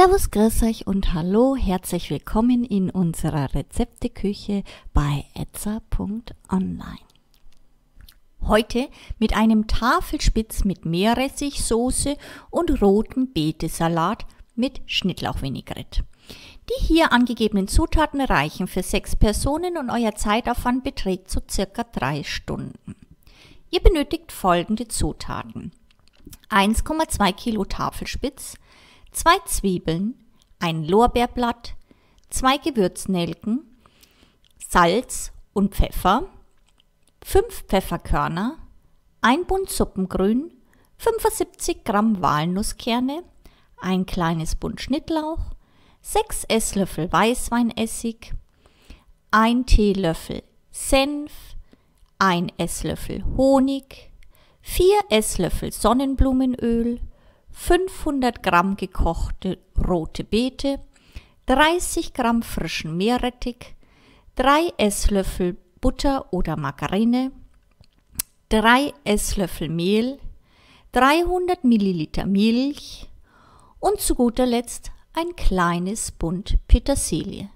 Servus, grüß euch und hallo, herzlich willkommen in unserer Rezepteküche bei etza.online. Heute mit einem Tafelspitz mit Meerressigsoße und rotem Betesalat mit Schnittlauchvinaigrette. Die hier angegebenen Zutaten reichen für sechs Personen und euer Zeitaufwand beträgt so circa drei Stunden. Ihr benötigt folgende Zutaten. 1,2 Kilo Tafelspitz, zwei Zwiebeln, ein Lorbeerblatt, zwei Gewürznelken, Salz und Pfeffer, fünf Pfefferkörner, ein Bund Suppengrün, 75 Gramm Walnusskerne, ein kleines Bund Schnittlauch, 6 Esslöffel Weißweinessig, ein Teelöffel Senf, ein Esslöffel Honig, 4 Esslöffel Sonnenblumenöl, 500 Gramm gekochte rote Beete, 30 Gramm frischen Meerrettich, 3 Esslöffel Butter oder Margarine, 3 Esslöffel Mehl, 300 Milliliter Milch und zu guter Letzt ein kleines Bund Petersilie.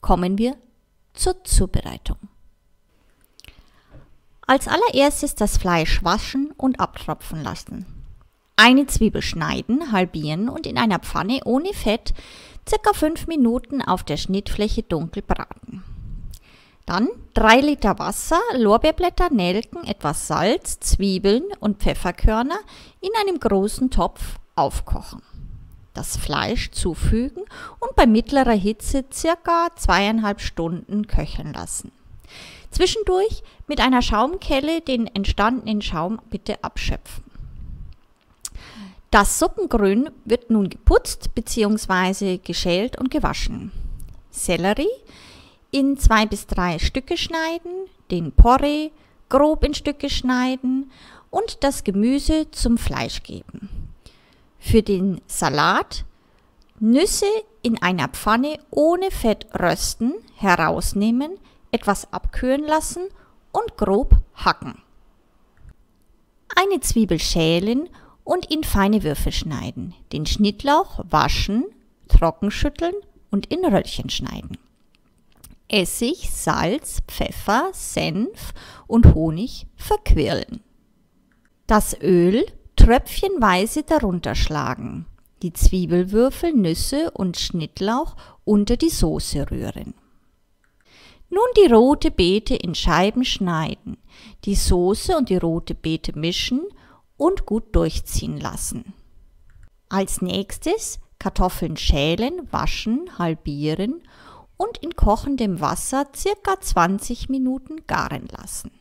Kommen wir zur Zubereitung. Als allererstes das Fleisch waschen und abtropfen lassen. Eine Zwiebel schneiden, halbieren und in einer Pfanne ohne Fett circa 5 Minuten auf der Schnittfläche dunkel braten. Dann 3 Liter Wasser, Lorbeerblätter, Nelken, etwas Salz, Zwiebeln und Pfefferkörner in einem großen Topf aufkochen. Das Fleisch zufügen und bei mittlerer Hitze circa zweieinhalb Stunden köcheln lassen. Zwischendurch mit einer Schaumkelle den entstandenen Schaum bitte abschöpfen. Das Suppengrün wird nun geputzt bzw. geschält und gewaschen. Sellerie in zwei bis drei Stücke schneiden, den Porree grob in Stücke schneiden und das Gemüse zum Fleisch geben. Für den Salat Nüsse in einer Pfanne ohne Fett rösten, herausnehmen, etwas abkühlen lassen und grob hacken. Eine Zwiebel schälen und in feine Würfel schneiden. Den Schnittlauch waschen, trocken schütteln und in Röllchen schneiden. Essig, Salz, Pfeffer, Senf und Honig verquirlen. Das Öl tröpfchenweise darunter schlagen. Die Zwiebelwürfel, Nüsse und Schnittlauch unter die Soße rühren. Nun die rote Beete in Scheiben schneiden, die Soße und die rote Beete mischen und gut durchziehen lassen. Als nächstes Kartoffeln schälen, waschen, halbieren und in kochendem Wasser circa 20 Minuten garen lassen.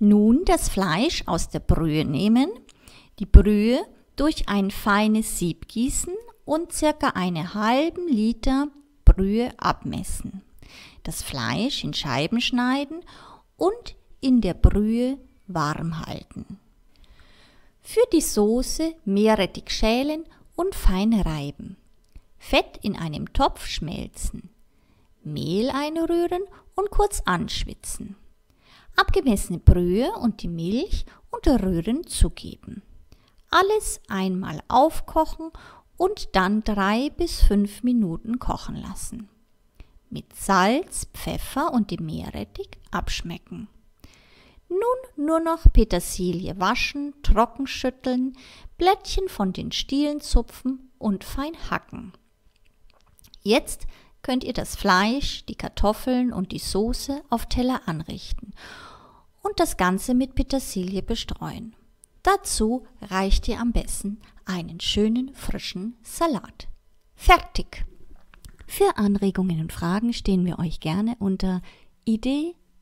Nun das Fleisch aus der Brühe nehmen, die Brühe durch ein feines Sieb gießen und circa einen halben Liter Brühe abmessen. Das Fleisch in Scheiben schneiden und in der Brühe warm halten. Für die Soße Meerrettich schälen und fein reiben. Fett in einem Topf schmelzen. Mehl einrühren und kurz anschwitzen. Abgemessene Brühe und die Milch unter Rühren zugeben. Alles einmal aufkochen und dann drei bis fünf Minuten kochen lassen. Mit Salz, Pfeffer und dem Meerrettich abschmecken. Nun nur noch Petersilie waschen, trocken schütteln, Blättchen von den Stielen zupfen und fein hacken. Jetzt könnt ihr das Fleisch, die Kartoffeln und die Soße auf Teller anrichten und das Ganze mit Petersilie bestreuen. Dazu reicht ihr am besten einen schönen frischen Salat. Fertig! Für Anregungen und Fragen stehen wir euch gerne unter